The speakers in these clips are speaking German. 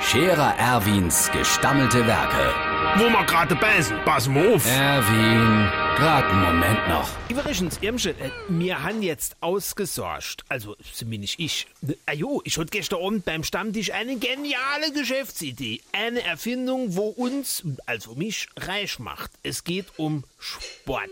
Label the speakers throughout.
Speaker 1: Scherer Erwins gestammelte Werke.
Speaker 2: wo wir gerade beißen, pass mal auf.
Speaker 1: Erwin, grad einen Moment noch.
Speaker 3: Übrigens, Irmchen, äh, wir haben jetzt ausgesorgt. Also, zumindest ich. Ah jo, ich hatte gestern Abend beim Stammtisch eine geniale Geschäftsidee. Eine Erfindung, wo uns, also mich, reich macht. Es geht um Sport.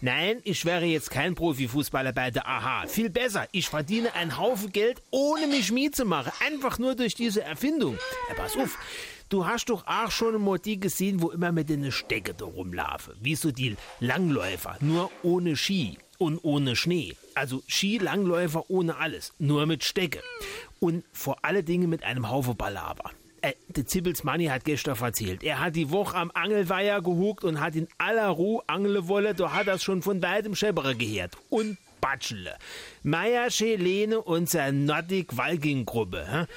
Speaker 3: Nein, ich wäre jetzt kein Profifußballer bei der AHA. Viel besser, ich verdiene einen Haufen Geld, ohne mich Miet zu machen. Einfach nur durch diese Erfindung. Ja, pass auf. Du hast doch auch schon mal die gesehen, wo immer mit den Stecke da rumlaufen. Wie so die Langläufer, nur ohne Ski und ohne Schnee. Also Skilangläufer ohne alles, nur mit Stecke. Und vor alle Dinge mit einem Haufen Ballaber. Äh, der Zippels Manni hat gestern erzählt. Er hat die Woche am Angelweiher gehuckt und hat in aller Ruhe angeln wollen. Da hat das schon von weitem Scheppere gehört. Und Batschele. Meier, Schelene und seine Nordic-Walking-Gruppe.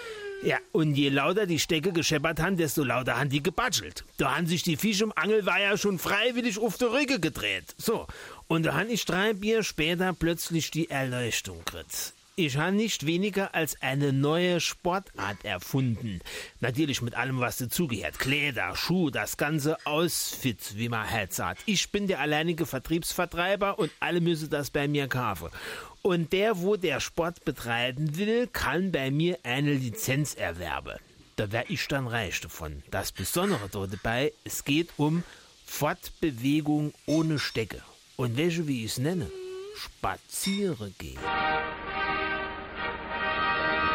Speaker 3: Ja, und je lauter die Stecke gescheppert haben, desto lauter haben die gebatschelt. Da haben sich die Fische im Angelweiher schon freiwillig auf die Rücke gedreht. So, und da han ich drei Bier später plötzlich die Erleuchtung gekriegt. Ich habe nicht weniger als eine neue Sportart erfunden. Natürlich mit allem, was dazugehört. Kleider, Schuh, das ganze Ausfit, wie man halt sagt. Ich bin der alleinige Vertriebsvertreiber und alle müssen das bei mir kaufen. Und der, wo der Sport betreiben will, kann bei mir eine Lizenz erwerben. Da wär ich dann reich davon. Das Besondere dort dabei, es geht um Fortbewegung ohne Stecke. Und welche, wie ich es nenne? Spaziere gehen.